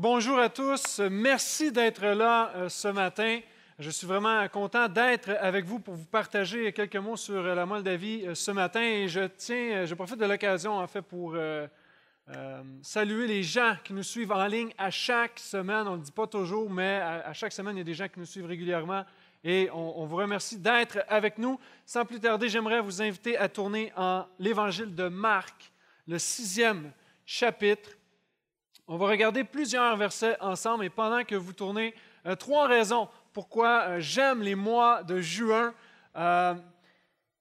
bonjour à tous. Merci d'être là euh, ce matin. Je suis vraiment content d'être avec vous pour vous partager quelques mots sur la Moldavie euh, ce matin. Je tiens, euh, profite de l'occasion en fait pour saluer les gens qui nous suivent en ligne à chaque semaine. On ne le dit pas toujours, mais à, chaque semaine, il y a des gens qui nous suivent régulièrement. Et on, on vous remercie d'être avec nous. Sans plus tarder, j'aimerais vous inviter à tourner en l'Évangile de Marc, le sixième chapitre. On va regarder plusieurs versets ensemble et pendant que vous tournez, euh, trois raisons pourquoi euh, j'aime les mois de juin. Euh,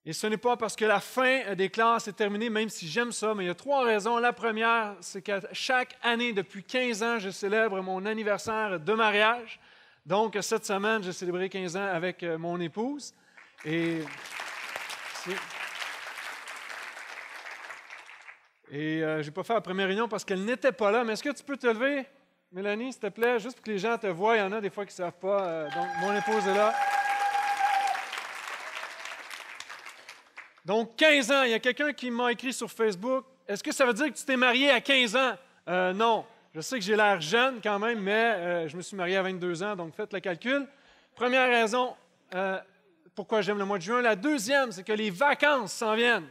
et ce n'est pas parce que la fin des classes est terminée, même si j'aime ça, mais il y a trois raisons. La première, c'est que chaque année, depuis 15 ans, je célèbre mon anniversaire de mariage. Donc, cette semaine, j'ai célébré 15 ans avec mon épouse. Et Et euh, je n'ai pas fait la première réunion parce qu'elle n'était pas là. Mais est-ce que tu peux te lever, Mélanie, s'il te plaît, juste pour que les gens te voient? Il y en a des fois qui ne savent pas. Euh, donc, mon épouse est là. Donc, 15 ans. Il y a quelqu'un qui m'a écrit sur Facebook. Est-ce que ça veut dire que tu t'es marié à 15 ans? Euh, non. Je sais que j'ai l'air jeune quand même, mais je me suis marié à 22 ans, donc faites le calcul. Première raison pourquoi j'aime le mois de juin. La deuxième, c'est que les vacances s'en viennent.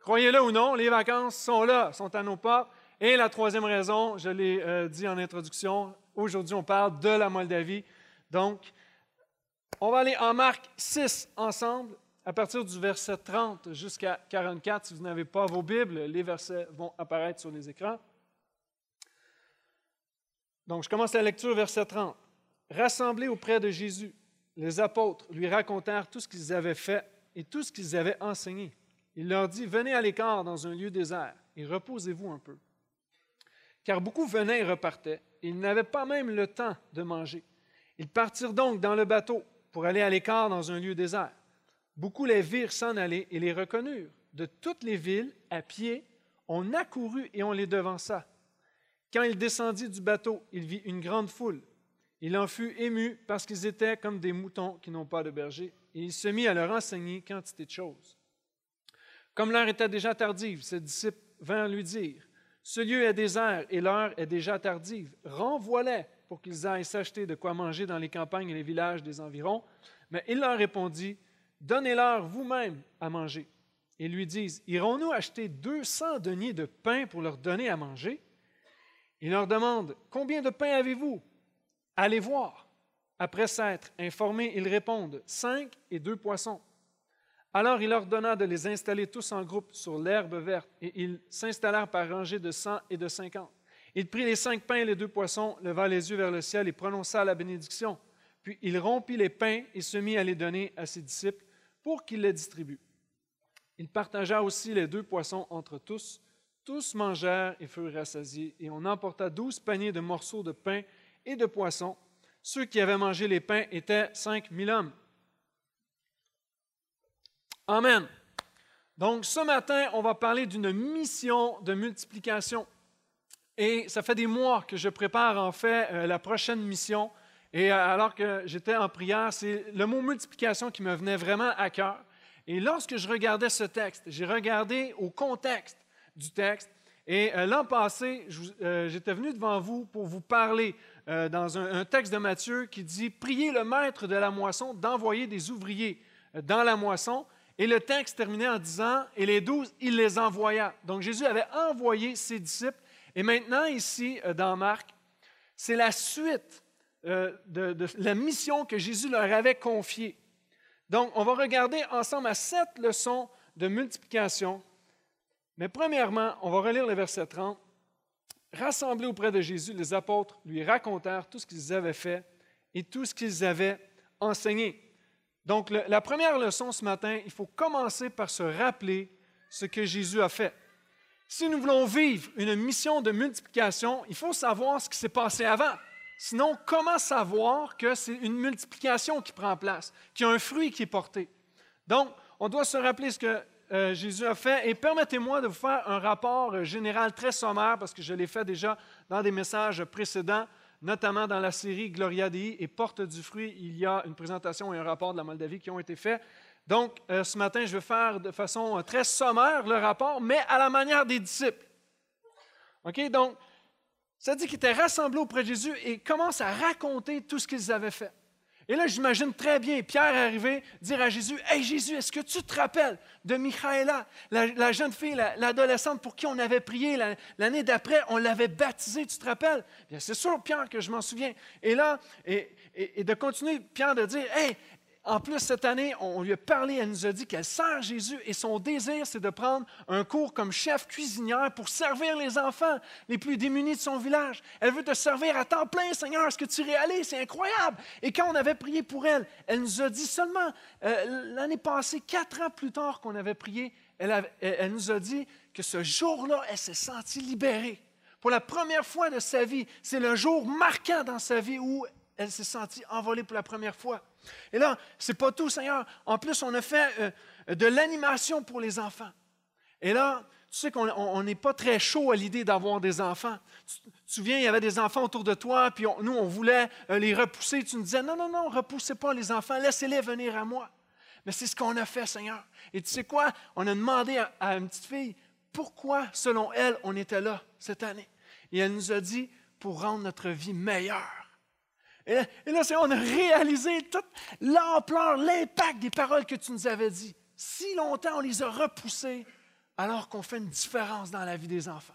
Croyez-le ou non, les vacances sont là, sont à nos pas. Et la troisième raison, je l'ai euh, dit en introduction, aujourd'hui on parle de la Moldavie. Donc, on va aller en Marc 6 ensemble, à partir du verset 30 jusqu'à 44. Si vous n'avez pas vos Bibles, les versets vont apparaître sur les écrans. Donc, je commence la lecture, verset 30. Rassemblés auprès de Jésus, les apôtres lui racontèrent tout ce qu'ils avaient fait et tout ce qu'ils avaient enseigné. Il leur dit, venez à l'écart dans un lieu désert et reposez-vous un peu. Car beaucoup venaient et repartaient, ils n'avaient pas même le temps de manger. Ils partirent donc dans le bateau pour aller à l'écart dans un lieu désert. Beaucoup les virent s'en aller et les reconnurent. De toutes les villes, à pied, on accourut et on les devança. Quand il descendit du bateau, il vit une grande foule. Il en fut ému parce qu'ils étaient comme des moutons qui n'ont pas de berger, et il se mit à leur enseigner quantité de choses. Comme l'heure était déjà tardive, ses disciples vinrent lui dire Ce lieu est désert et l'heure est déjà tardive. Renvoie-les pour qu'ils aillent s'acheter de quoi manger dans les campagnes et les villages des environs. Mais il leur répondit Donnez-leur vous-même à manger. Et lui disent Irons-nous acheter 200 deniers de pain pour leur donner à manger Il leur demande Combien de pain avez-vous Allez voir. Après s'être informés, ils répondent Cinq et deux poissons. Alors il ordonna de les installer tous en groupe sur l'herbe verte, et ils s'installèrent par rangées de cent et de cinquante. Il prit les cinq pains et les deux poissons, leva les yeux vers le ciel et prononça la bénédiction. Puis il rompit les pains et se mit à les donner à ses disciples pour qu'ils les distribuent. Il partagea aussi les deux poissons entre tous. Tous mangèrent et furent rassasiés, et on emporta douze paniers de morceaux de pain et de poissons. Ceux qui avaient mangé les pains étaient cinq mille hommes. Amen. Donc, ce matin, on va parler d'une mission de multiplication. Et ça fait des mois que je prépare en fait euh, la prochaine mission. Et euh, alors que j'étais en prière, c'est le mot multiplication qui me venait vraiment à cœur. Et lorsque je regardais ce texte, j'ai regardé au contexte du texte. Et euh, l'an passé, j'étais venu devant vous pour vous parler dans un, texte de Matthieu qui dit Priez le maître de la moisson d'envoyer des ouvriers dans la moisson. Et le texte terminait en disant, et les douze, il les envoya. Donc Jésus avait envoyé ses disciples. Et maintenant, ici, euh, dans Marc, c'est la suite euh, de, de, la mission que Jésus leur avait confiée. Donc, on va regarder ensemble à sept leçons de multiplication. Mais premièrement, on va relire le verset 30. Rassemblés auprès de Jésus, les apôtres lui racontèrent tout ce qu'ils avaient fait et tout ce qu'ils avaient enseigné. Donc, la première leçon ce matin, il faut commencer par se rappeler ce que Jésus a fait. Si nous voulons vivre une mission de multiplication, il faut savoir ce qui s'est passé avant. Sinon, comment savoir que c'est une multiplication qui prend place, qu'il y a un fruit qui est porté? Donc, on doit se rappeler ce que euh, Jésus a fait et permettez-moi de vous faire un rapport général très sommaire parce que je l'ai fait déjà dans des messages précédents notamment dans la série Gloria Dei et Porte du fruit, il y a une présentation et un rapport de la Moldavie qui ont été faits. Donc, euh, ce matin, je vais faire de façon euh, très sommaire le rapport, mais à la manière des disciples. OK? Donc, Ça dit qu'ils étaient rassemblés auprès de Jésus et commencent à raconter tout ce qu'ils avaient fait. Et là, j'imagine très bien Pierre arriver, dire à Jésus Hey Jésus, est-ce que tu te rappelles de Michaela, la, jeune fille, l'adolescente pour qui on avait prié l'année d'après, on l'avait baptisée, tu te rappelles Bien, c'est sûr, Pierre, que je m'en souviens. Et là, et, et, de continuer, Pierre, de dire Hey, en plus, cette année, on lui a parlé, elle nous a dit qu'elle sert Jésus et son désir, c'est de prendre un cours comme chef cuisinière pour servir les enfants les plus démunis de son village. Elle veut te servir à temps plein, Seigneur. Est-ce que tu réalises? C'est incroyable. Et quand on avait prié pour elle, elle nous a dit seulement euh, l'année passée, quatre ans plus tard qu'on avait prié, elle, elle nous a dit que ce jour-là, elle s'est sentie libérée. Pour la première fois de sa vie, c'est le jour marquant dans sa vie où elle s'est sentie envolée pour la première fois. Et là, c'est pas tout, Seigneur. En plus, on a fait euh, de l'animation pour les enfants. Et là, tu sais qu'on n'est pas très chaud à l'idée d'avoir des enfants. Tu, te souviens, il y avait des enfants autour de toi, puis nous, on voulait euh, les repousser. Tu nous disais, non, non, non, repoussez pas les enfants, laissez-les venir à moi. Mais c'est ce qu'on a fait, Seigneur. Et tu sais quoi? On a demandé à, à une petite fille, pourquoi, selon elle, on était là cette année? Et elle nous a dit, pour rendre notre vie meilleure. Et là, on a réalisé toute l'ampleur, l'impact des paroles que tu nous avais dit. Si longtemps on les a repoussées, alors qu'on fait une différence dans la vie des enfants.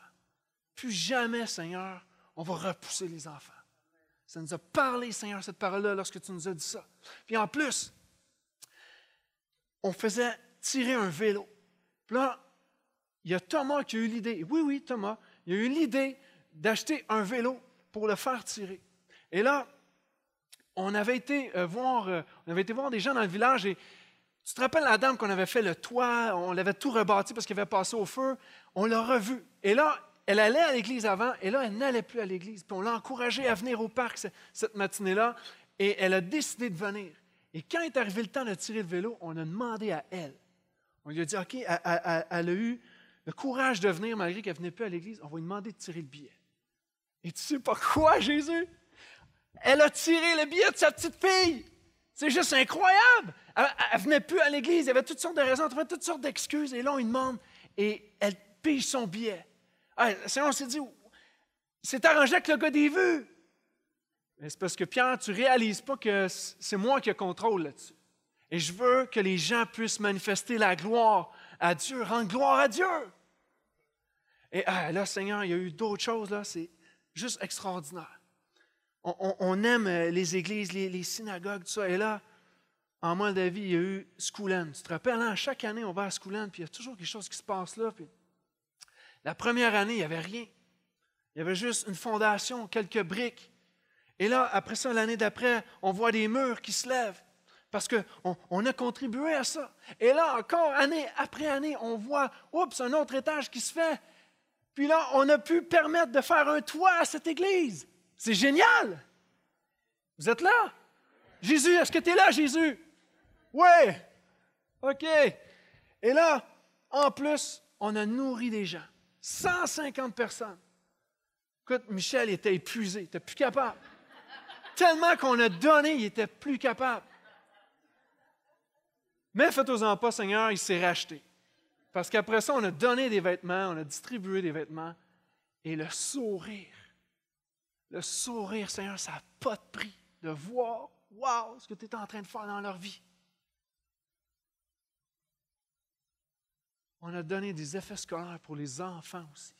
Plus jamais, Seigneur, on va repousser les enfants. Ça nous a parlé, Seigneur, cette parole-là, lorsque tu nous as dit ça. Puis en plus, on faisait tirer un vélo. Puis là, il y a Thomas qui a eu l'idée. Oui, oui, Thomas. Il a eu l'idée d'acheter un vélo pour le faire tirer. Et là, on avait été euh, voir, euh, on avait été voir des gens dans le village et tu te rappelles la dame qu'on avait fait le toit, on l'avait tout rebâti parce qu'elle avait passé au feu, on l'a revue. Et là, elle allait à l'église avant et là, elle n'allait plus à l'église. Puis on l'a encouragée à venir au parc cette matinée-là et elle a décidé de venir. Et quand est arrivé le temps de tirer le vélo, on a demandé à elle. On lui a dit, OK, elle, elle a eu le courage de venir malgré qu'elle ne venait plus à l'église, on va lui demander de tirer le billet. Et tu sais pas quoi, Jésus? Elle a tiré le billet de sa petite fille. C'est juste incroyable. Elle ne venait plus à l'église. Il y avait toutes sortes de raisons, elle avait toutes sortes d'excuses. Et là, on lui demande et elle pige son billet. Ah, on s'est dit, c'est arrangé avec le gars des vues. Mais c'est parce que Pierre, tu réalises pas que c'est moi qui ai contrôle là-dessus. Et je veux que les gens puissent manifester la gloire à Dieu, rendre gloire à Dieu. Et ah, là, Seigneur, il y a eu d'autres choses, là, c'est juste extraordinaire on, aime euh, les églises, les, synagogues, tout ça. Et là, en Moldavie, il y a eu Schoolen. Tu te rappelles, hein? chaque année, on va à Schoolen, puis il y a toujours quelque chose qui se passe là. la première année, il n'y avait rien. Il y avait juste une fondation, quelques briques. Et là, après ça, l'année d'après, on voit des murs qui se lèvent parce qu'on on a contribué à ça. Et là, encore, année après année, on voit, oups, un autre étage qui se fait. Puis là, on a pu permettre de faire un toit à cette église. C'est génial! Vous êtes là? Jésus, est-ce que tu es là, Jésus? Oui! OK. Et là, en plus, on a nourri des gens. 150 personnes. Écoute, Michel était épuisé, il n'était plus capable. Tellement qu'on a donné, il n'était plus capable. Mais faites-en pas, Seigneur, il s'est racheté. Parce qu'après ça, on a donné des vêtements, on a distribué des vêtements. Et le sourire le sourire, Seigneur, ça n'a pas de prix de voir, wow, ce que tu es en train de faire dans leur vie. On a donné des effets scolaires pour les enfants aussi.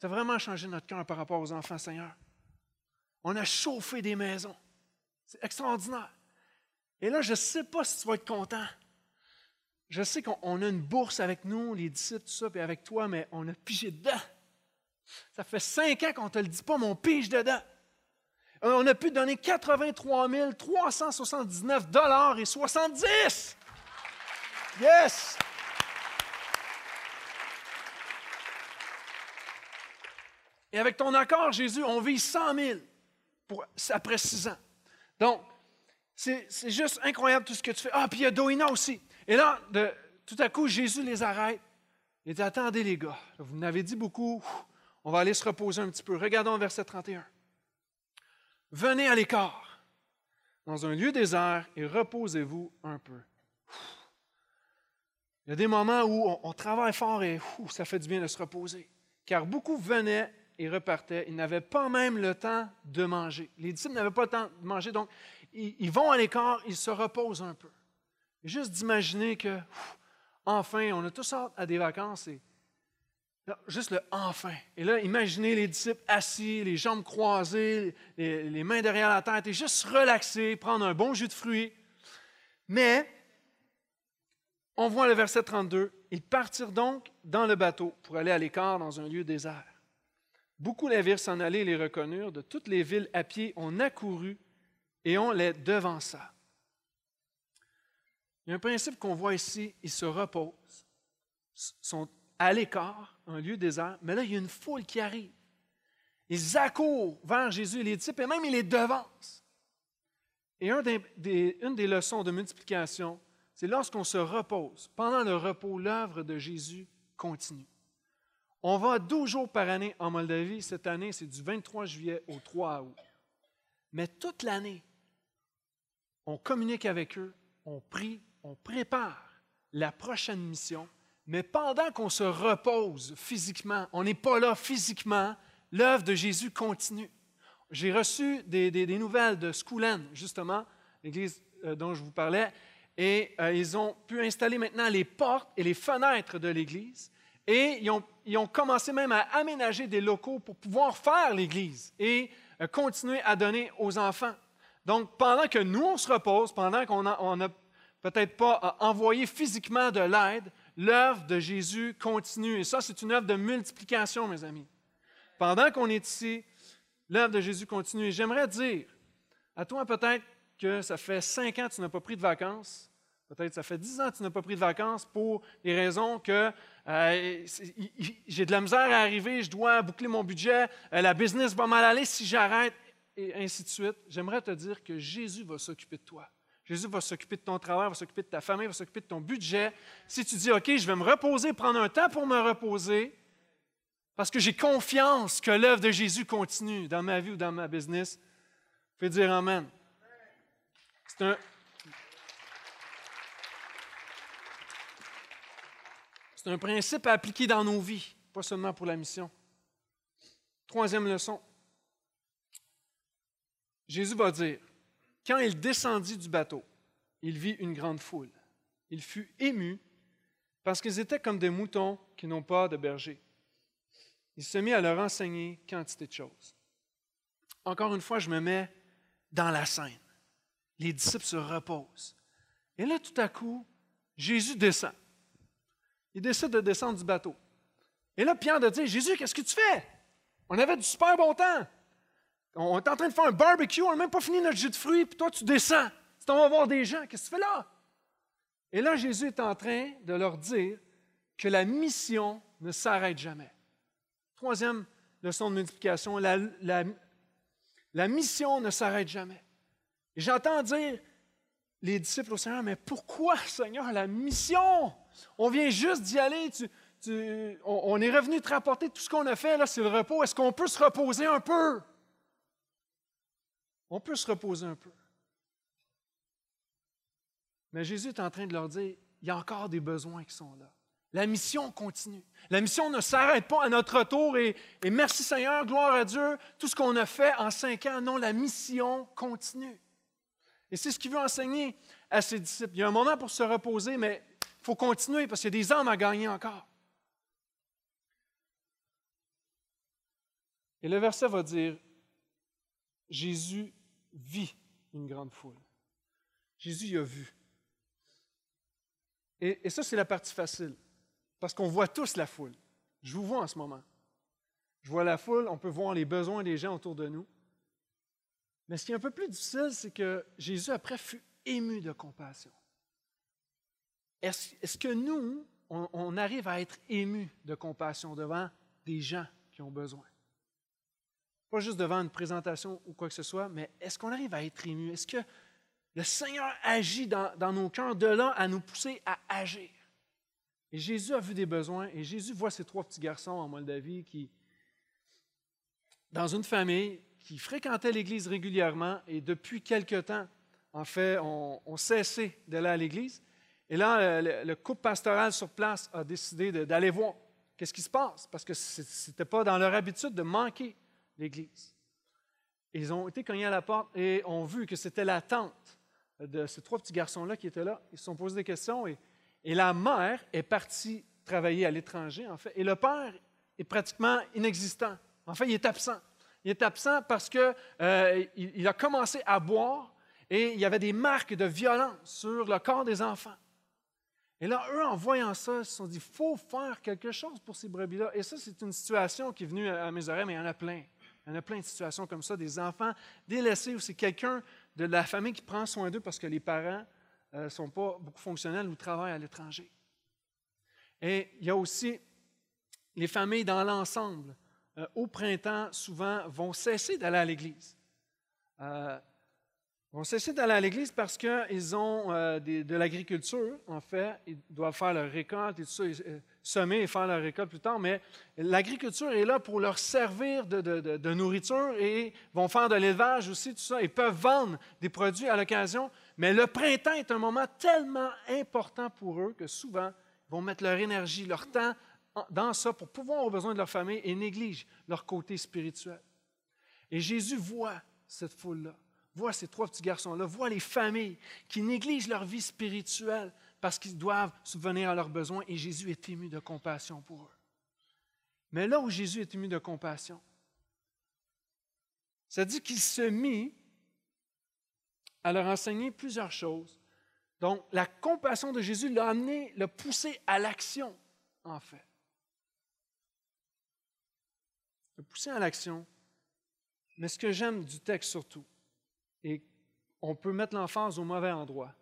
Ça a vraiment changé notre cœur par rapport aux enfants, Seigneur. On a chauffé des maisons. C'est extraordinaire. Et là, je ne sais pas si tu vas être content. Je sais qu'on a une bourse avec nous, les disciples, tout ça, puis avec toi, mais on a pigé dedans. Ça fait cinq ans qu'on ne te le dit pas, mon pige dedans. On a pu donner 83 379 dollars et 70. Yes! Et avec ton accord, Jésus, on vit 100 000 pour, après six ans. Donc, c'est juste incroyable tout ce que tu fais. Ah, puis il y a Doina aussi. Et là, de, tout à coup, Jésus les arrête. Il dit Attendez, les gars, vous m'avez dit beaucoup. On va aller se reposer un petit peu. Regardons verset 31. Venez à l'écart, dans un lieu désert, et reposez-vous un peu. Il y a des moments où on, travaille fort et ça fait du bien de se reposer. Car beaucoup venaient et repartaient. Ils n'avaient pas même le temps de manger. Les disciples n'avaient pas le temps de manger, donc ils, vont à l'écart, ils se reposent un peu. Juste d'imaginer que, enfin, on a tous hâte à des vacances et juste le enfin. Et là, imaginez les disciples assis, les jambes croisées, les, mains derrière la tête et juste relaxer, prendre un bon jus de fruits. Mais, on voit le verset 32, ils partirent donc dans le bateau pour aller à l'écart dans un lieu désert. Beaucoup les virent s'en aller et les reconnurent. De toutes les villes à pied, on accourut et on les devança. Il y a un principe qu'on voit ici, ils se reposent, sont à l'écart, un lieu désert, mais là, il y a une foule qui arrive. Ils accourent vers Jésus les disciples, et même ils les devancent. Et une des leçons de multiplication, c'est lorsqu'on se repose. Pendant le repos, l'œuvre de Jésus continue. On va 12 jours par année en Moldavie. Cette année, c'est du 23 juillet au 3 août. Mais toute l'année, on communique avec eux, on prie, on prépare la prochaine mission. Mais pendant qu'on se repose physiquement, on n'est pas là physiquement, l'œuvre de Jésus continue. J'ai reçu des, nouvelles de Schoolen, justement, l'église euh, dont je vous parlais et euh, ils ont pu installer maintenant les portes et les fenêtres de l'Église. Et ils ont, ils ont, commencé même à aménager des locaux pour pouvoir faire l'Église et euh, continuer à donner aux enfants. Donc, pendant que nous, on se repose, pendant qu'on n'a peut-être pas envoyé physiquement de l'aide, l'œuvre de Jésus continue. Et ça, c'est une œuvre de multiplication, mes amis. Pendant qu'on est ici, l'œuvre de Jésus continue. Et j'aimerais dire à toi peut-être que ça fait cinq ans que tu n'as pas pris de vacances. Peut-être ça fait dix ans que tu n'as pas pris de vacances pour les raisons que euh, j'ai de la misère à arriver, je dois boucler mon budget, euh, la business va mal aller si j'arrête, et ainsi de suite. J'aimerais te dire que Jésus va s'occuper de toi. Jésus va s'occuper de ton travail, va s'occuper de ta famille, va s'occuper de ton budget. Si tu dis, OK, je vais me reposer, prendre un temps pour me reposer, parce que j'ai confiance que l'œuvre de Jésus continue dans ma vie ou dans ma business, fais dire Amen. C'est un, C'est un principe à appliquer dans nos vies, pas seulement pour la mission. Troisième leçon. Jésus va dire, quand il descendit du bateau, il vit une grande foule. Il fut ému parce qu'ils étaient comme des moutons qui n'ont pas de berger. Il se mit à leur enseigner quantité de choses. Encore une fois, je me mets dans la scène. Les disciples se reposent. Et là, tout à coup, Jésus descend il décide de descendre du bateau. Et là, Pierre de dire Jésus, qu'est-ce que tu fais? On avait du super bon temps. On est en train de faire un barbecue, on n'a même pas fini notre jus de fruits, puis toi, tu descends. Tu vas voir des gens, qu'est-ce que tu fais là? Et là, Jésus est en train de leur dire que la mission ne s'arrête jamais. Troisième leçon de multiplication, la, mission ne s'arrête jamais. J'entends dire les disciples au Seigneur, mais pourquoi, Seigneur, la mission? On vient juste d'y aller. on, est revenu te rapporter tout ce qu'on a fait, là, c'est le repos. Est-ce qu'on peut se reposer un peu? On peut se reposer un peu. Mais Jésus est en train de leur dire, il y a encore des besoins qui sont là. La mission continue. La mission ne s'arrête pas à notre retour et, merci Seigneur, gloire à Dieu, tout ce qu'on a fait en cinq ans. Non, la mission continue. Et c'est ce qu'il veut enseigner à ses disciples. Il y a un moment pour se reposer, mais faut continuer parce qu'il y a des âmes à gagner encore. Et le verset va dire, Jésus vit une grande foule. Jésus y a vu. Et, ça, c'est la partie facile, parce qu'on voit tous la foule. Je vous vois en ce moment. Je vois la foule, on peut voir les besoins des gens autour de nous. Mais ce qui est un peu plus difficile, c'est que Jésus, après, fut ému de compassion. Est-ce que nous, on, arrive à être ému de compassion devant des gens qui ont besoin? Pas juste devant une présentation ou quoi que ce soit, mais est-ce qu'on arrive à être ému? Est-ce que le Seigneur agit dans, nos cœurs de là à nous pousser à agir? Et Jésus a vu des besoins et Jésus voit ces trois petits garçons en Moldavie qui, dans une famille, qui fréquentaient l'Église régulièrement et depuis quelque temps, en fait, ont, cessé d'aller à l'Église. Et là, le, couple pastoral sur place a décidé d'aller voir qu'est-ce qui se passe? Parce que ce n'était pas dans leur habitude de manquer l'Église. Ils ont été cognés à la porte et ont vu que c'était la tante de ces trois petits garçons-là qui étaient là. Ils se sont posés des questions et, la mère est partie travailler à l'étranger, en fait, et le père est pratiquement inexistant. En fait, il est absent. Il est absent parce qu'il euh, il a commencé à boire et il y avait des marques de violence sur le corps des enfants. Et là, eux, en voyant ça, ils se sont dit, il faut faire quelque chose pour ces brebis-là. Et ça, c'est une situation qui est venue à mes oreilles, mais il y en a plein. Il y en a plein de situations comme ça, des enfants délaissés ou c'est quelqu'un de la famille qui prend soin d'eux parce que les parents ne euh, sont pas beaucoup fonctionnels ou travaillent à l'étranger. Et il y a aussi les familles dans l'ensemble. Euh, au printemps, souvent, vont cesser d'aller à l'église. Euh, vont cesser d'aller à l'église parce qu'ils ont de l'agriculture, en fait. Ils doivent faire leur récolte et tout ça, semer et faire leur récolte plus tard. Mais l'agriculture est là pour leur servir de, nourriture et vont faire de l'élevage aussi, tout ça. Ils peuvent vendre des produits à l'occasion. Mais le printemps est un moment tellement important pour eux que souvent, ils vont mettre leur énergie, leur temps dans ça pour pouvoir aux besoins de leur famille et négligent leur côté spirituel. Et Jésus voit cette foule-là vois ces trois petits garçons-là, vois les familles qui négligent leur vie spirituelle parce qu'ils doivent subvenir à leurs besoins et Jésus est ému de compassion pour eux. Mais là où Jésus est ému de compassion, ça dit qu'il se mit à leur enseigner plusieurs choses. Donc, la compassion de Jésus l'a amené, l'a poussé à l'action, en fait. L'a poussé à l'action. Mais ce que j'aime du texte surtout, et on peut mettre l'enfance au mauvais endroit.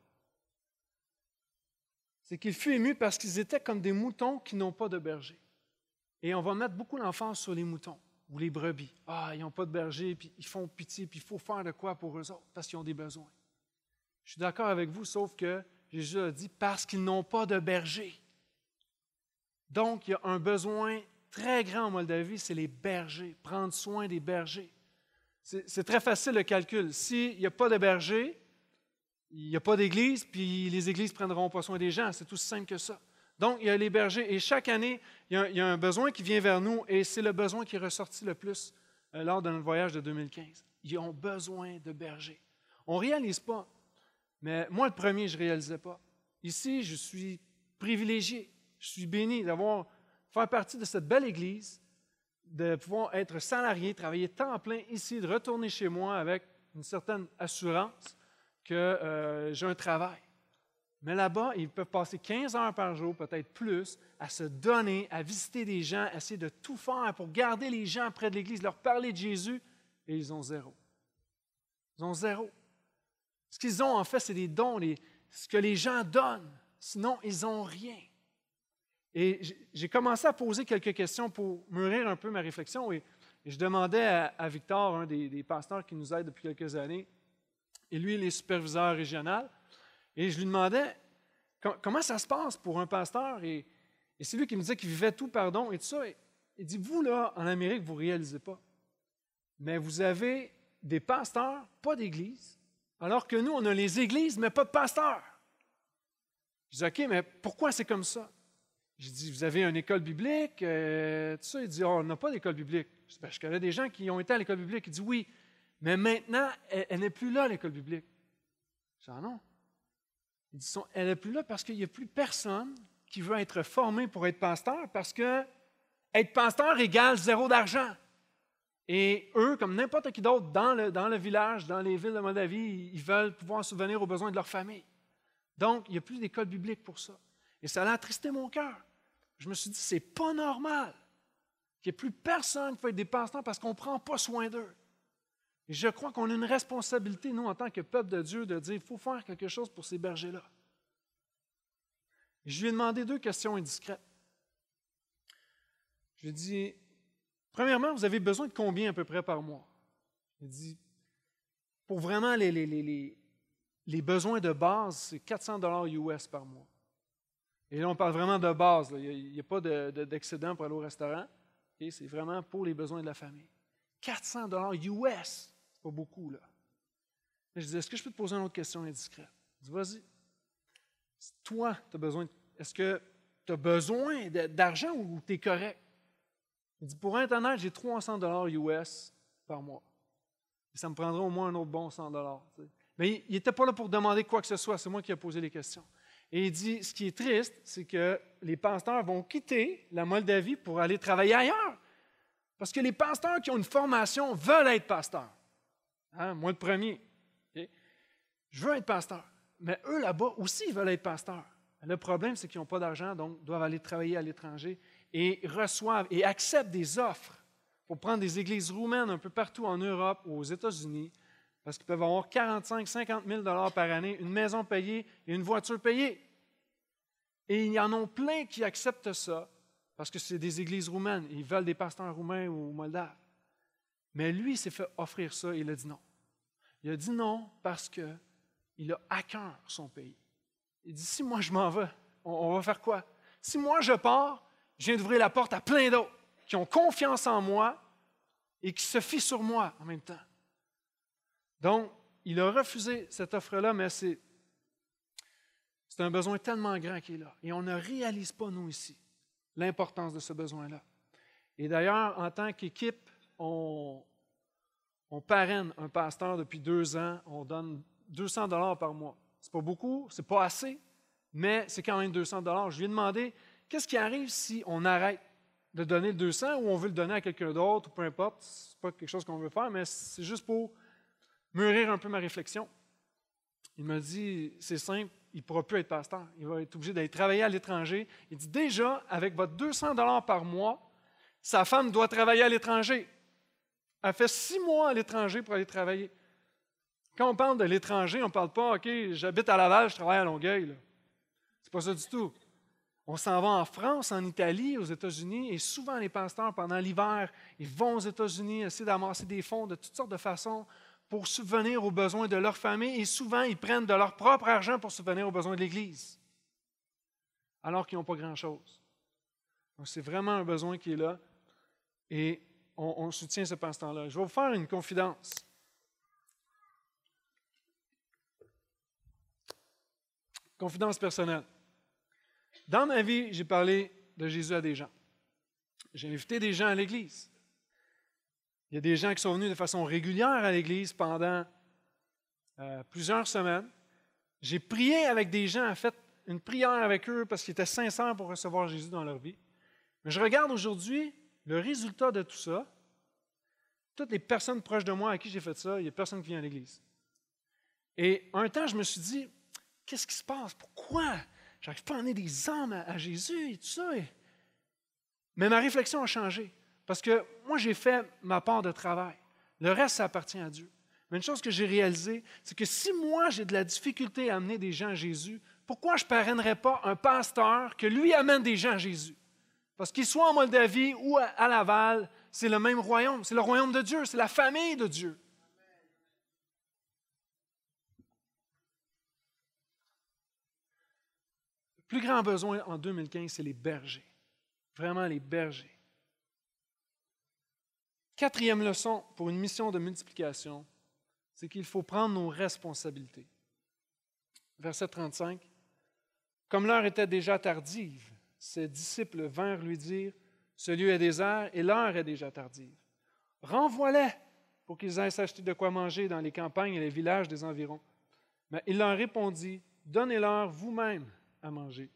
C'est qu'il fut ému parce qu'ils étaient comme des moutons qui n'ont pas de berger. Et on va mettre beaucoup l'enfance sur les moutons ou les brebis. Ah, ils n'ont pas de berger, puis ils font pitié, puis il faut faire de quoi pour eux autres, parce qu'ils ont des besoins. Je suis d'accord avec vous, sauf que Jésus a dit parce qu'ils n'ont pas de berger. Donc, il y a un besoin très grand en Moldavie, c'est les bergers, prendre soin des bergers. C'est très facile le calcul. S'il n'y a pas de berger, il n'y a pas d'église, puis les églises ne prendront pas soin des gens. C'est tout simple que ça. Donc, il y a les bergers. Et chaque année, il y a, un besoin qui vient vers nous, et c'est le besoin qui est ressorti le plus euh, lors de notre voyage de 2015. Ils ont besoin de bergers. On ne réalise pas. Mais moi, le premier, je ne réalisais pas. Ici, je suis privilégié. Je suis béni d'avoir faire partie de cette belle église de pouvoir être salarié, travailler temps plein ici, de retourner chez moi avec une certaine assurance que euh, j'ai un travail. Mais là-bas, ils peuvent passer 15 heures par jour, peut-être plus, à se donner, à visiter des gens, à essayer de tout faire pour garder les gens près de l'Église, leur parler de Jésus, et ils ont zéro. Ils ont zéro. Ce qu'ils ont, en fait, c'est des dons, ce que les gens donnent. Sinon, ils n'ont rien. Et j'ai commencé à poser quelques questions pour mûrir un peu ma réflexion. Et, je demandais à, Victor, un des, pasteurs qui nous aide depuis quelques années, et lui, il est superviseur régional, et je lui demandais comment ça se passe pour un pasteur? Et, c'est lui qui me disait qu'il vivait tout pardon et tout ça. il dit, vous, là, en Amérique, vous ne réalisez pas. Mais vous avez des pasteurs, pas d'église, alors que nous, on a les églises, mais pas de pasteurs. Je dis, OK, mais pourquoi c'est comme ça? J'ai dit, vous avez une école biblique? Euh, tout ça, il dit, oh, on n'a pas d'école biblique. Je, ben, je, connais des gens qui ont été à l'école biblique. Il dit, oui, mais maintenant, elle, n'est plus là, l'école biblique. Je dis, ah non. Il dit, elle n'est plus là parce qu'il n'y a plus personne qui veut être formé pour être pasteur parce que être pasteur égale zéro d'argent. Et eux, comme n'importe qui d'autre dans le, village, dans les villes de Moldavie, ils veulent pouvoir subvenir aux besoins de leur famille. Donc, il n'y a plus d'école biblique pour ça. Et ça a attristé mon cœur. Je me suis dit, c'est pas normal qu'il n'y ait plus personne qui fait des pasteurs parce qu'on ne prend pas soin d'eux. Et je crois qu'on a une responsabilité, nous, en tant que peuple de Dieu, de dire, il faut faire quelque chose pour ces bergers-là. Je lui ai demandé deux questions indiscrètes. Je lui ai dit, premièrement, vous avez besoin de combien à peu près par mois? Il dit, pour vraiment les, besoins de base, c'est 400 dollars US par mois. Et là, on parle vraiment de base. Il n'y a, pas d'excédent pour aller au restaurant. C'est vraiment pour les besoins de la famille. 400 dollars US, pas beaucoup. Là. je dis, est-ce que je peux te poser une autre question indiscrète? Je dis, vas-y. Toi, tu as besoin. Est-ce que as besoin d'argent ou tu es correct? Il dit, pour Internet, j'ai 300 dollars US par mois. Ça me prendrait au moins un autre bon 100 dollars. Mais il n'était pas là pour demander quoi que ce soit, c'est moi qui ai posé les questions. Et il dit, ce qui est triste, c'est que les pasteurs vont quitter la Moldavie pour aller travailler ailleurs. Parce que les pasteurs qui ont une formation veulent être pasteurs. Hein, moi, le premier. Je veux être pasteur. Mais eux, là-bas, aussi, ils veulent être pasteurs. Le problème, c'est qu'ils n'ont pas d'argent, donc doivent aller travailler à l'étranger et reçoivent et acceptent des offres pour prendre des églises roumaines un peu partout en Europe ou aux États-Unis, parce qu'ils peuvent avoir 45 50 000 par année, une maison payée et une voiture payée. Et il y en a plein qui acceptent ça parce que c'est des églises roumaines. Ils veulent des pasteurs roumains ou moldaves. Mais lui, il s'est fait offrir ça et il a dit non. Il a dit non parce qu'il a à cœur son pays. Il dit si moi je m'en vais, on, va faire quoi? Si moi je pars, je viens d'ouvrir la porte à plein d'autres qui ont confiance en moi et qui se fient sur moi en même temps. Donc, il a refusé cette offre-là, mais c'est, c'est un besoin tellement grand qui est là. Et on ne réalise pas, nous, ici, l'importance de ce besoin-là. Et d'ailleurs, en tant qu'équipe, on, on parraine un pasteur depuis deux ans, on donne 200 dollars par mois. C'est pas beaucoup, c'est pas assez, mais c'est quand même 200 dollars. Je lui ai demandé qu'est-ce qui arrive si on arrête de donner le 200 ou on veut le donner à quelqu'un d'autre ou peu importe. C'est pas quelque chose qu'on veut faire, mais c'est juste pour mûrir un peu ma réflexion. Il m'a dit c'est simple, il ne pourra plus être pasteur. Il va être obligé d'aller travailler à l'étranger. Il dit déjà, avec votre 200 dollars par mois, sa femme doit travailler à l'étranger. Elle fait six mois à l'étranger pour aller travailler. Quand on parle de l'étranger, on ne parle pas, OK, j'habite à Laval, je travaille à Longueuil. C'est pas ça du tout. On s'en va en France, en Italie, aux États-Unis, et souvent les pasteurs, pendant l'hiver, ils vont aux États-Unis essayer d'amasser des fonds de toutes sortes de façons pour subvenir aux besoins de leur famille, et souvent ils prennent de leur propre argent pour subvenir aux besoins de l'Église, alors qu'ils n'ont pas grand-chose. Donc c'est vraiment un besoin qui est là, et on, soutient ce pasteur-là. Je vais vous faire une confidence. Confidence personnelle. Dans ma vie, j'ai parlé de Jésus à des gens. J'ai invité des gens à l'Église. Il y a des gens qui sont venus de façon régulière à l'Église pendant euh, plusieurs semaines. J'ai prié avec des gens, en fait, une prière avec eux parce qu'ils étaient sincères pour recevoir Jésus dans leur vie. Mais je regarde aujourd'hui le résultat de tout ça. Toutes les personnes proches de moi à qui j'ai fait ça, il n'y a personne qui vient à l'Église. Et un temps, je me suis dit, qu'est-ce qui se passe? Pourquoi? J'arrive pas à amener des âmes à, Jésus et tout ça. Mais ma réflexion a changé. Parce que moi, j'ai fait ma part de travail. Le reste, ça appartient à Dieu. Mais une chose que j'ai réalisée, c'est que si moi, j'ai de la difficulté à amener des gens à Jésus, pourquoi je ne parrainerais pas un pasteur que lui amène des gens à Jésus? Parce qu'il soit en Moldavie ou à Laval, c'est le même royaume. C'est le royaume de Dieu, c'est la famille de Dieu. Le plus grand besoin en 2015, c'est les bergers. Vraiment les bergers. Quatrième leçon pour une mission de multiplication, c'est qu'il faut prendre nos responsabilités. Verset 35. Comme l'heure était déjà tardive, ses disciples vinrent lui dire Ce lieu est désert et l'heure est déjà tardive. Renvoie-les pour qu'ils aillent s'acheter de quoi manger dans les campagnes et les villages des environs. Mais il leur répondit Donnez-leur vous-même à manger.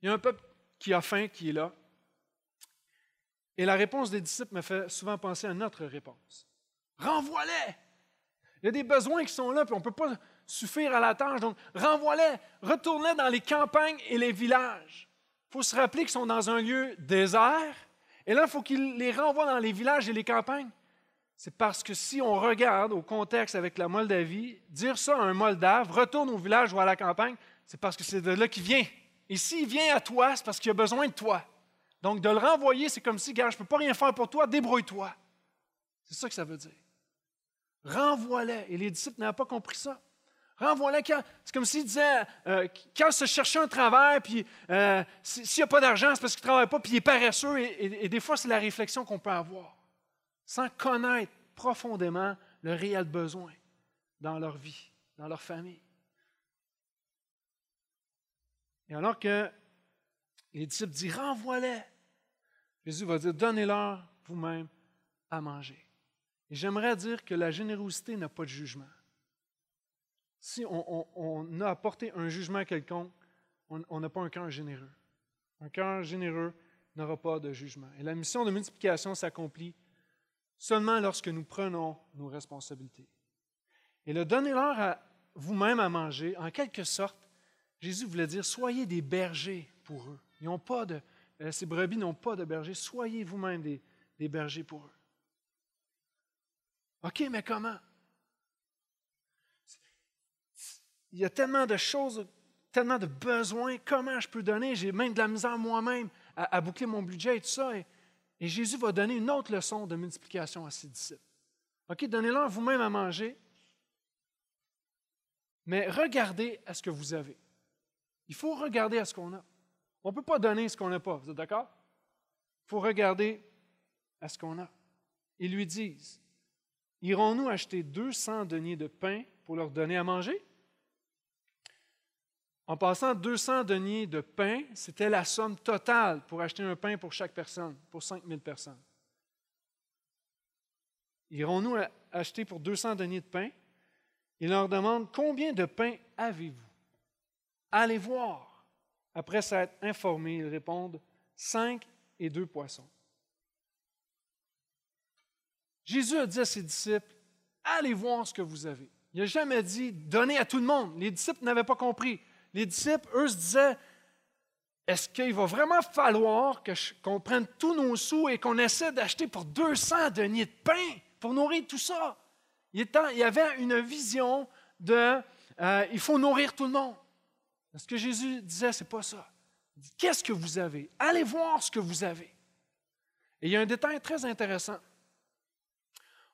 Il y a un peuple qui a faim qui est là. Et la réponse des disciples me fait souvent penser à notre réponse. Renvoie-les! Il y a des besoins qui sont là, puis on ne peut pas suffire à la tâche. Donc, renvoie-les, retourne-les dans les campagnes et les villages. Il faut se rappeler qu'ils sont dans un lieu désert. Et là, il faut qu'ils les renvoient dans les villages et les campagnes. C'est parce que si on regarde au contexte avec la Moldavie, dire ça à un Moldave, retourne au village ou à la campagne, c'est parce que c'est de là qu'il vient. Et s'il vient à toi, c'est parce qu'il a besoin de toi. Donc, de le renvoyer, c'est comme si, gars, je ne peux pas rien faire pour toi, débrouille-toi. C'est ça que ça veut dire. Renvoie-les. Et les disciples n'avaient pas compris ça. Renvoie-les. C'est comme s'il disait, euh, quand se cherchait un travail, puis euh, s'il n'y a pas d'argent, c'est parce qu'il ne travaille pas, puis il est paresseux. et des fois, c'est la réflexion qu'on peut avoir sans connaître profondément le réel besoin dans leur vie, dans leur famille. Et alors que les disciples disent Renvoie-les, Jésus va dire Donnez-leur vous-même à manger. Et j'aimerais dire que la générosité n'a pas de jugement. Si on, a apporté un jugement quelconque, on n'a pas un cœur généreux. Un cœur généreux n'aura pas de jugement. Et la mission de multiplication s'accomplit seulement lorsque nous prenons nos responsabilités. Et le donner-leur à vous-même à manger, en quelque sorte, Jésus voulait dire soyez des bergers pour eux. Ils n'ont pas de, euh, ces brebis n'ont pas de bergers. Soyez vous-même des bergers pour eux. OK, mais comment? Il y a tellement de choses, tellement de besoins. Comment je peux donner? J'ai même de la misère moi-même à, boucler mon budget et tout ça. Et, Jésus va donner une autre leçon de multiplication à ses disciples. OK, donnez-leur vous-même à manger, mais regardez à ce que vous avez. Il faut regarder à ce qu'on a. On ne peut pas donner ce qu'on n'a pas. Vous êtes d'accord? Il faut regarder à ce qu'on a. Ils lui disent Irons-nous acheter 200 deniers de pain pour leur donner à manger En passant, 200 deniers de pain, c'était la somme totale pour acheter un pain pour chaque personne, pour 5000 personnes. Irons-nous acheter pour 200 deniers de pain? Il leur demande Combien de pain avez-vous? Allez voir. Après s'être informés, ils répondent Cinq et deux poissons. Jésus a dit à ses disciples, allez voir ce que vous avez. Il n'a jamais dit, donnez à tout le monde. Les disciples n'avaient pas compris. Les disciples, eux, se disaient, est-ce qu'il va vraiment falloir qu'on prenne tous nos sous et qu'on essaie d'acheter pour 200 deniers de pain pour nourrir tout ça? Il y avait une vision de, euh, il faut nourrir tout le monde. Ce que Jésus disait, ce n'est pas ça. Il dit, qu'est-ce que vous avez? Allez voir ce que vous avez. Et il y a un détail très intéressant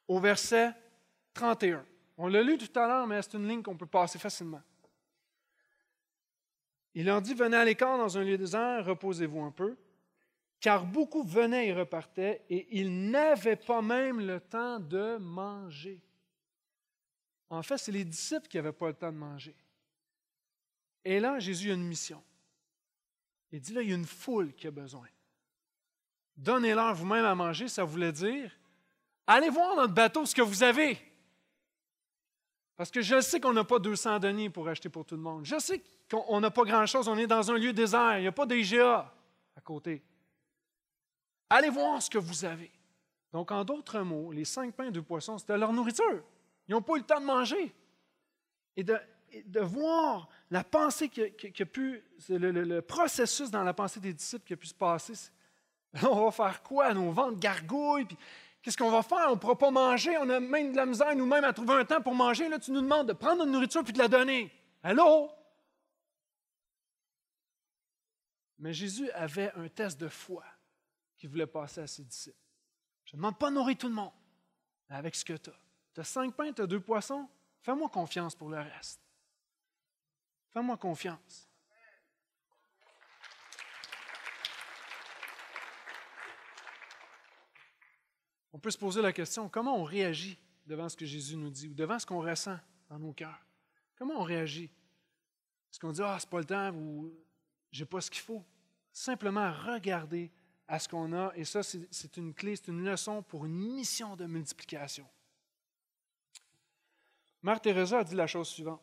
au verset 31. On l'a lu tout à l'heure, mais c'est une ligne qu'on peut passer facilement. Il leur dit, venez à l'écart dans un lieu désert, reposez-vous un peu, car beaucoup venaient et repartaient, et ils n'avaient pas même le temps de manger. En fait, c'est les disciples qui n'avaient pas le temps de manger. Et là, Jésus a une mission. Il dit, là, il y a une foule qui a besoin. Donnez-leur vous-même à manger, ça voulait dire, Allez voir notre bateau ce que vous avez. Parce que je sais qu'on n'a pas 200 deniers pour acheter pour tout le monde. Je sais qu'on n'a pas grand-chose. On est dans un lieu désert. Il n'y a pas d'IGA à côté. Allez voir ce que vous avez. Donc, en d'autres mots, les cinq pains et deux poissons, c'était leur nourriture. Ils n'ont pas eu le temps de manger. Et de, de voir la pensée qui a, pu, le, processus dans la pensée des disciples qui a pu se passer. On va faire quoi? Nos ventres gargouillent, puis Qu'est-ce qu'on va faire? On ne pourra pas manger. On a même de la misère nous-mêmes à trouver un temps pour manger. Là, tu nous demandes de prendre notre nourriture puis de la donner. Allô? Mais Jésus avait un test de foi qu'il voulait passer à ses disciples. Je ne demande pas de nourrir tout le monde, mais avec ce que tu as. Tu as cinq pains, tu as deux poissons. Fais-moi confiance pour le reste. Fais-moi confiance. On peut se poser la question, comment on réagit devant ce que Jésus nous dit ou devant ce qu'on ressent dans nos cœurs? Comment on réagit? Est-ce qu'on dit, ah, c'est pas le temps ou j'ai pas ce qu'il faut? Simplement regarder à ce qu'on a, et ça, c'est une clé, c'est une leçon pour une mission de multiplication. Mère Teresa a dit la chose suivante.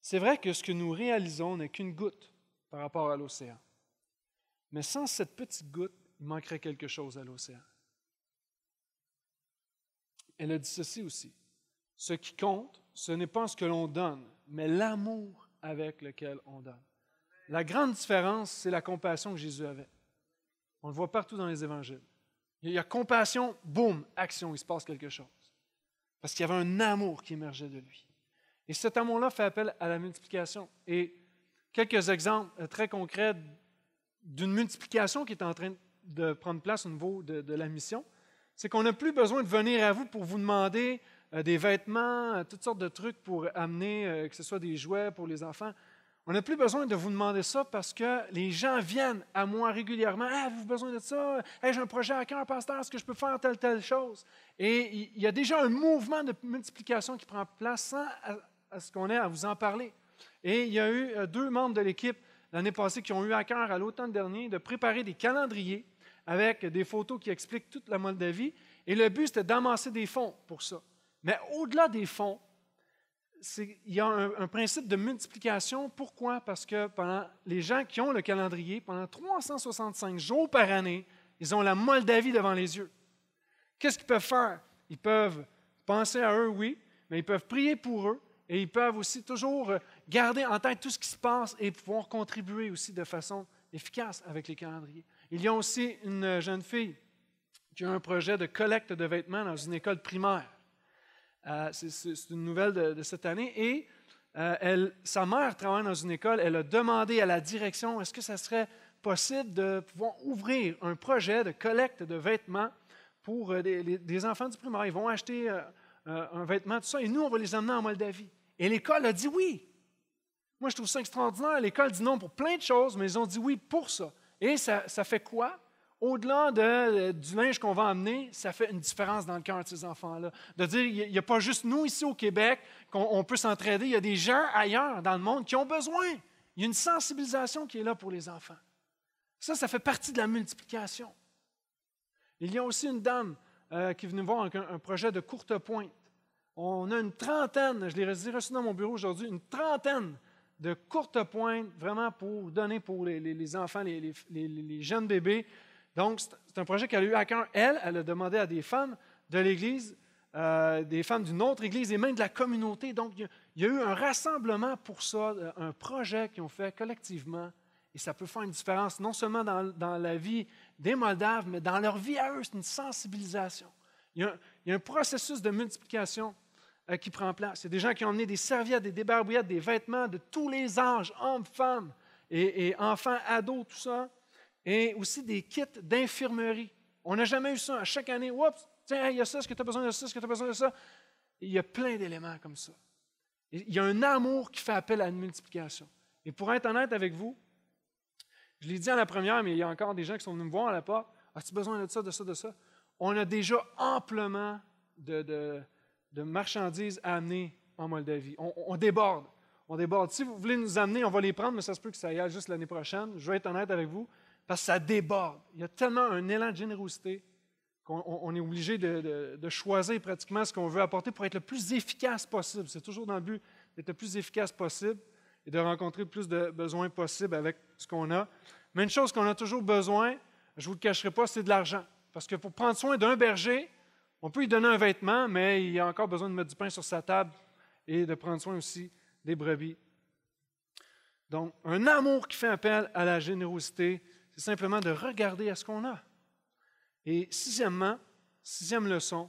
C'est vrai que ce que nous réalisons n'est qu'une goutte par rapport à l'océan. Mais sans cette petite goutte, il manquerait quelque chose à l'océan. Elle a dit ceci aussi. Ce qui compte, ce n'est pas ce que l'on donne, mais l'amour avec lequel on donne. La grande différence, c'est la compassion que Jésus avait. On le voit partout dans les évangiles. Il y a compassion, boum, action, il se passe quelque chose. Parce qu'il y avait un amour qui émergeait de lui. Et cet amour-là fait appel à la multiplication. Et quelques exemples euh, très concrets d'une multiplication qui est en train de prendre place au niveau de, de la mission c'est qu'on n'a plus besoin de venir à vous pour vous demander euh, des vêtements, euh, toutes sortes de trucs pour amener, euh, que ce soit des jouets pour les enfants. On n'a plus besoin de vous demander ça parce que les gens viennent à moi régulièrement. Ah, avez-vous besoin de ça? j'ai un projet à cœur, pasteur, est-ce que je peux faire telle, telle chose? Et il y a déjà un mouvement de multiplication qui prend place sans à ce qu'on ait à vous en parler. Et il y a eu deux membres de l'équipe l'année passée qui ont eu à cœur à l'automne dernier de préparer des calendriers avec des photos qui expliquent toute la Moldavie. Et le but, c'était d'amasser des fonds pour ça. Mais au-delà des fonds, il y a un, principe de multiplication. Pourquoi? Parce que les gens qui ont le calendrier, pendant 365 jours par année, ils ont la Moldavie devant les yeux. Qu'est-ce qu'ils peuvent faire? Ils peuvent penser à eux, oui, mais ils peuvent prier pour eux et ils peuvent aussi toujours garder en tête tout ce qui se passe et pouvoir contribuer aussi de façon efficace avec les calendriers. Il y a aussi une jeune fille qui a un projet de collecte de vêtements dans une école primaire. Euh, c'est une nouvelle de, cette année. Et euh, sa mère travaille dans une école. Elle a demandé à la direction est-ce que ça serait possible de pouvoir ouvrir un projet de collecte de vêtements pour euh, des, enfants du primaire? Ils vont acheter un vêtement, tout ça, et nous, on va les emmener en Moldavie. Et l'école a dit oui. Moi, je trouve ça extraordinaire. L'école dit non pour plein de choses, mais ils ont dit oui pour ça. Et ça, fait quoi? au-delà de, du linge qu'on va amener, ça fait une différence dans le cœur de ces enfants-là. De dire, il n'y a pas juste nous ici au Québec qu'on peut s'entraider, il y a des gens ailleurs dans le monde qui ont besoin. Il y a une sensibilisation qui est là pour les enfants. Ça, ça fait partie de la multiplication. Il y a aussi une dame euh, qui est venue voir un, projet de courte pointe. On a une trentaine, je l'ai reçu dans mon bureau aujourd'hui, une trentaine de courtes pointes, vraiment pour donner pour les, enfants, les, jeunes bébés, donc, c'est un projet qu'elle a eu à cœur. Elle, elle a demandé à des femmes de l'Église, euh, des femmes d'une autre Église et même de la communauté. Donc, il y, a, eu un rassemblement pour ça, euh, un projet qu'ils ont fait collectivement. Et ça peut faire une différence, non seulement dans, la vie des Moldaves, mais dans leur vie à eux. C'est une sensibilisation. Il y, a, un processus de multiplication euh, qui prend place. Il y a des gens qui ont emmené des serviettes, des débarbouillettes, des vêtements de tous les âges, hommes, femmes et, enfants, ados, tout ça et aussi des kits d'infirmerie. On n'a jamais eu ça. À chaque année, oups, tiens, il y a ça, est-ce que tu as besoin de ça, est-ce que tu as besoin de ça? il y a plein d'éléments comme ça. Il y a un amour qui fait appel à une multiplication. Et pour être honnête avec vous, je l'ai dit à la première, mais il y a encore des gens qui sont venus me voir à la porte. As-tu besoin de ça, de ça, de ça? On a déjà amplement de, marchandises à amener en Moldavie. On, déborde. On déborde. Si vous voulez nous amener, on va les prendre, mais ça se peut que ça aille juste l'année prochaine. Je vais être honnête avec vous parce que ça déborde. Il y a tellement un élan de générosité qu'on est obligé de, choisir pratiquement ce qu'on veut apporter pour être le plus efficace possible. C'est toujours dans le but d'être le plus efficace possible et de rencontrer le plus de besoins possible avec ce qu'on a. Mais une chose qu'on a toujours besoin, je ne vous le cacherai pas, c'est de l'argent. Parce que pour prendre soin d'un berger, on peut lui donner un vêtement, mais il a encore besoin de mettre du pain sur sa table et de prendre soin aussi des brebis. Donc, un amour qui fait appel à la générosité, c'est simplement de regarder à ce qu'on a. Et sixièmement, sixième leçon,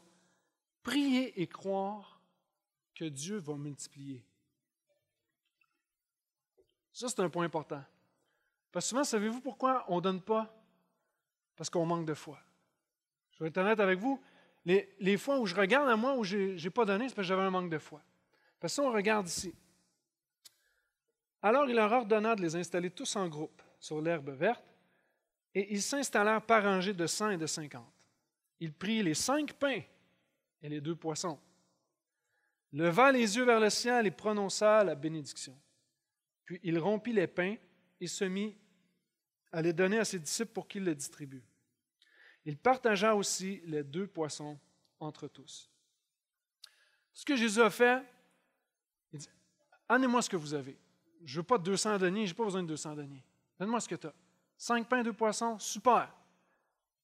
prier et croire que Dieu va multiplier. Ça, c'est un point important. Parce que souvent, savez-vous pourquoi on ne donne pas? Parce qu'on manque de foi. Je vais être honnête avec vous. Les, fois où je regarde à moi où je n'ai pas donné, c'est parce que j'avais un manque de foi. Parce que on regarde ici. Alors il leur ordonna de les installer tous en groupe sur l'herbe verte et ils s'installèrent par rangées de cent et de cinquante. Il prit les cinq pains et les deux poissons, leva les yeux vers le ciel et prononça la bénédiction. Puis il rompit les pains et se mit à les donner à ses disciples pour qu'ils les distribuent. Il partagea aussi les deux poissons entre tous. Ce que Jésus a fait, il dit Amenez-moi ce que vous avez. Je ne veux pas 200 deniers, je n'ai pas besoin de 200 deniers. Donne-moi ce que tu as. Cinq pains, deux poissons, super.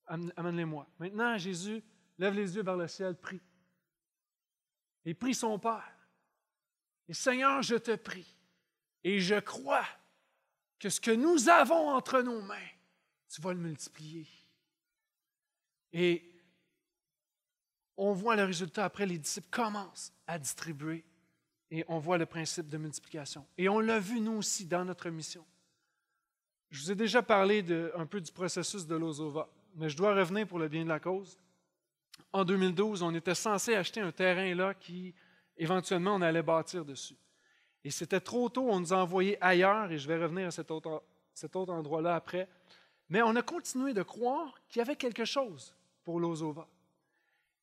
Amène-les-moi. Maintenant, Jésus lève les yeux vers le ciel, prie. Et prie son Père. Et Seigneur, je te prie. Et je crois que ce que nous avons entre nos mains, tu vas le multiplier. Et on voit le résultat après, les disciples commencent à distribuer et on voit le principe de multiplication. Et on l'a vu nous aussi dans notre mission. Je vous ai déjà parlé un peu du processus de l'Ozova, mais je dois revenir pour le bien de la cause. En 2012, on était censé acheter un terrain là qui, éventuellement, on allait bâtir dessus. Et c'était trop tôt, on nous a envoyés ailleurs, et je vais revenir à cet autre, cet autre endroit-là après. Mais on a continué de croire qu'il y avait quelque chose pour l'Ozova.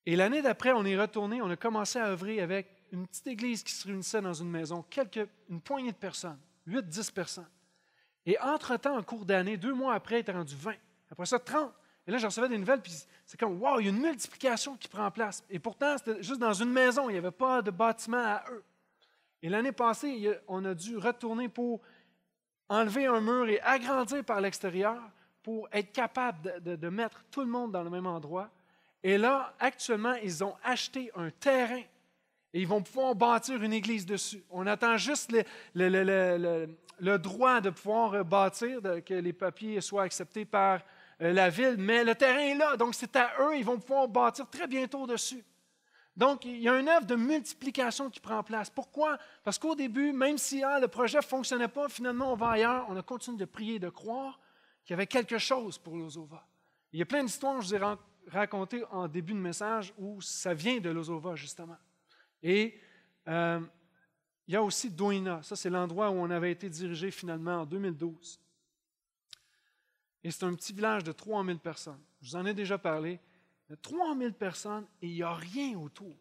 Et l'année d'après, on est retourné, on a commencé à œuvrer avec une petite église qui se réunissait dans une maison, quelques, une poignée de personnes, 8-10 personnes. Et entre-temps, en cours d'année, deux mois après, il était rendu 20. Après ça, 30. Et là, j'en recevais des nouvelles, puis c'est comme, wow, il y a une multiplication qui prend place. Et pourtant, c'était juste dans une maison, il n'y avait pas de bâtiment à eux. Et l'année passée, on a dû retourner pour enlever un mur et agrandir par l'extérieur pour être capable de, mettre tout le monde dans le même endroit. Et là, actuellement, ils ont acheté un terrain et ils vont pouvoir bâtir une église dessus. On attend juste le, droit de pouvoir bâtir, que les papiers soient acceptés par euh, la ville, mais le terrain est là, donc c'est à eux, ils vont pouvoir bâtir très bientôt dessus. Donc, il y a une œuvre de multiplication qui prend place. Pourquoi? Parce qu'au début, même si ah, le projet ne fonctionnait pas, finalement, on va ailleurs, on a continué de prier, de croire qu'il y avait quelque chose pour l'Ozova. Il y a plein d'histoires, je vous ai racontées en début de message, où ça vient de l'Ozova, justement. Et euh, il y a aussi Doina. Ça, c'est l'endroit où on avait été dirigé finalement en 2012. Et c'est un petit village de 3000 personnes. Je vous en ai déjà parlé. 3000 personnes et il n'y a rien autour.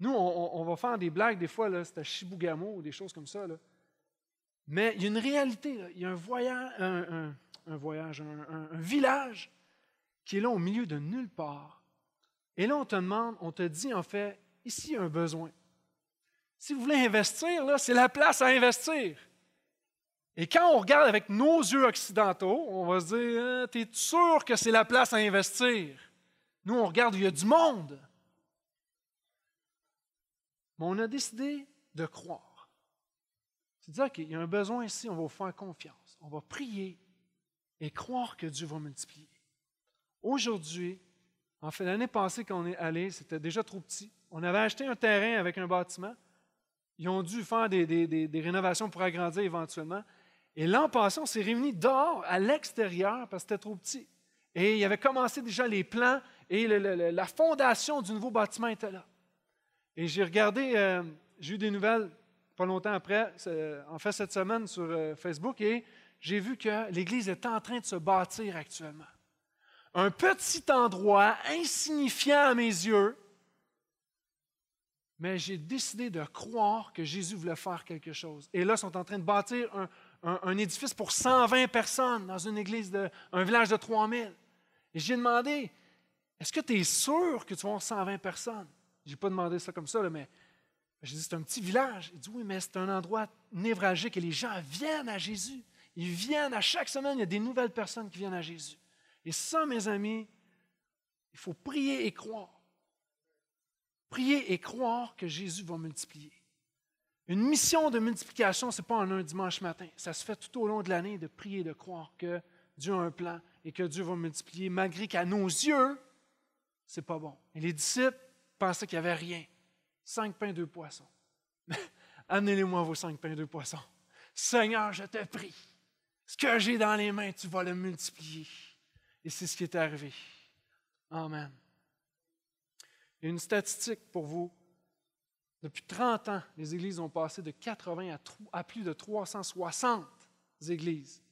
Nous, on, va faire des blagues des fois, c'est à Chibougamau ou des choses comme ça. Là. Mais il y a une réalité. Il y a un voyage, un, village qui est là au milieu de nulle part. Et là, on te demande, on te dit en fait, ici, il y a un besoin. Si vous voulez investir, c'est la place à investir. Et quand on regarde avec nos yeux occidentaux, on va se dire hein, Tu es sûr que c'est la place à investir? Nous, on regarde il y a du monde. Mais on a décidé de croire. C'est dire qu'il y a un besoin ici, on va vous faire confiance. On va prier et croire que Dieu va multiplier. Aujourd'hui, en fait, l'année passée, quand on est allé, c'était déjà trop petit. On avait acheté un terrain avec un bâtiment. Ils ont dû faire des, des rénovations pour agrandir éventuellement. Et l'an passé, on s'est réunis dehors, à l'extérieur, parce que c'était trop petit. Et il avait commencé déjà les plans et la fondation du nouveau bâtiment était là. Et j'ai regardé, euh, j'ai eu des nouvelles pas longtemps après, en fait cette semaine sur euh, Facebook, et j'ai vu que l'Église est en train de se bâtir actuellement. Un petit endroit insignifiant à mes yeux, mais j'ai décidé de croire que Jésus voulait faire quelque chose. Et là, ils sont en train de bâtir un, édifice pour 120 personnes dans une église, de, un village de 3000. Et j'ai demandé, est-ce que tu es sûr que tu vas avoir 120 personnes? Je n'ai pas demandé ça comme ça, mais j'ai dit, c'est un petit village. Il dit, oui, mais c'est un endroit névralgique et les gens viennent à Jésus. Ils viennent à chaque semaine, il y a des nouvelles personnes qui viennent à Jésus. Et ça, mes amis, il faut prier et croire. Prier et croire que Jésus va multiplier. Une mission de multiplication, ce n'est pas un dimanche matin. Ça se fait tout au long de l'année de prier, de croire que Dieu a un plan et que Dieu va multiplier, malgré qu'à nos yeux, ce n'est pas bon. Et les disciples pensaient qu'il n'y avait rien. Cinq pains, deux poissons. Amenez-les-moi vos cinq pains, deux poissons. Seigneur, je te prie. Ce que j'ai dans les mains, tu vas le multiplier. Et c'est ce qui est arrivé. Amen. une statistique pour vous. Depuis 30 ans, les églises ont passé de 80 à, plus de 360 églises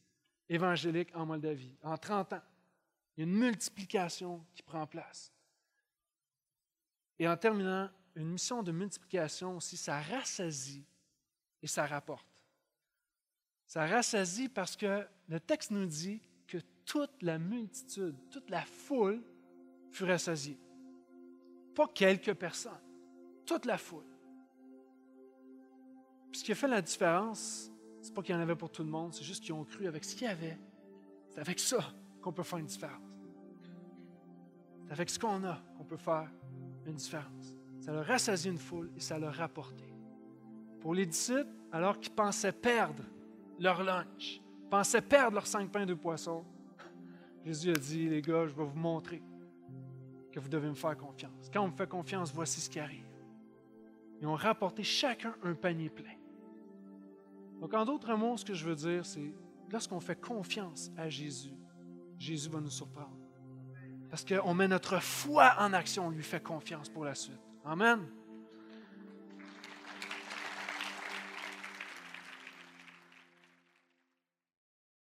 évangéliques en Moldavie. En 30 ans, il y a une multiplication qui prend place. Et en terminant, une mission de multiplication aussi, ça rassasie et ça rapporte. Ça rassasie parce que le texte nous dit que toute la multitude, toute la foule fut rassasiée. Pas quelques personnes, toute la foule ce qui a fait la différence, c'est pas qu'il y en avait pour tout le monde, c'est juste qu'ils ont cru avec ce qu'il y avait. C'est avec ça qu'on peut faire une différence. C'est avec ce qu'on a qu'on peut faire une différence. Ça leur rassasié une foule et ça leur a rapporté. Pour les disciples, alors qu'ils pensaient perdre leur lunch, pensaient perdre leurs cinq pains de poisson, Jésus a dit, les gars, je vais vous montrer que vous devez me faire confiance. Quand on me fait confiance, voici ce qui arrive. Ils ont rapporté chacun un panier plein. Donc, en d'autres mots, ce que je veux dire, c'est lorsqu'on fait confiance à Jésus, Jésus va nous surprendre. Parce qu'on met notre foi en action, on lui fait confiance pour la suite. Amen.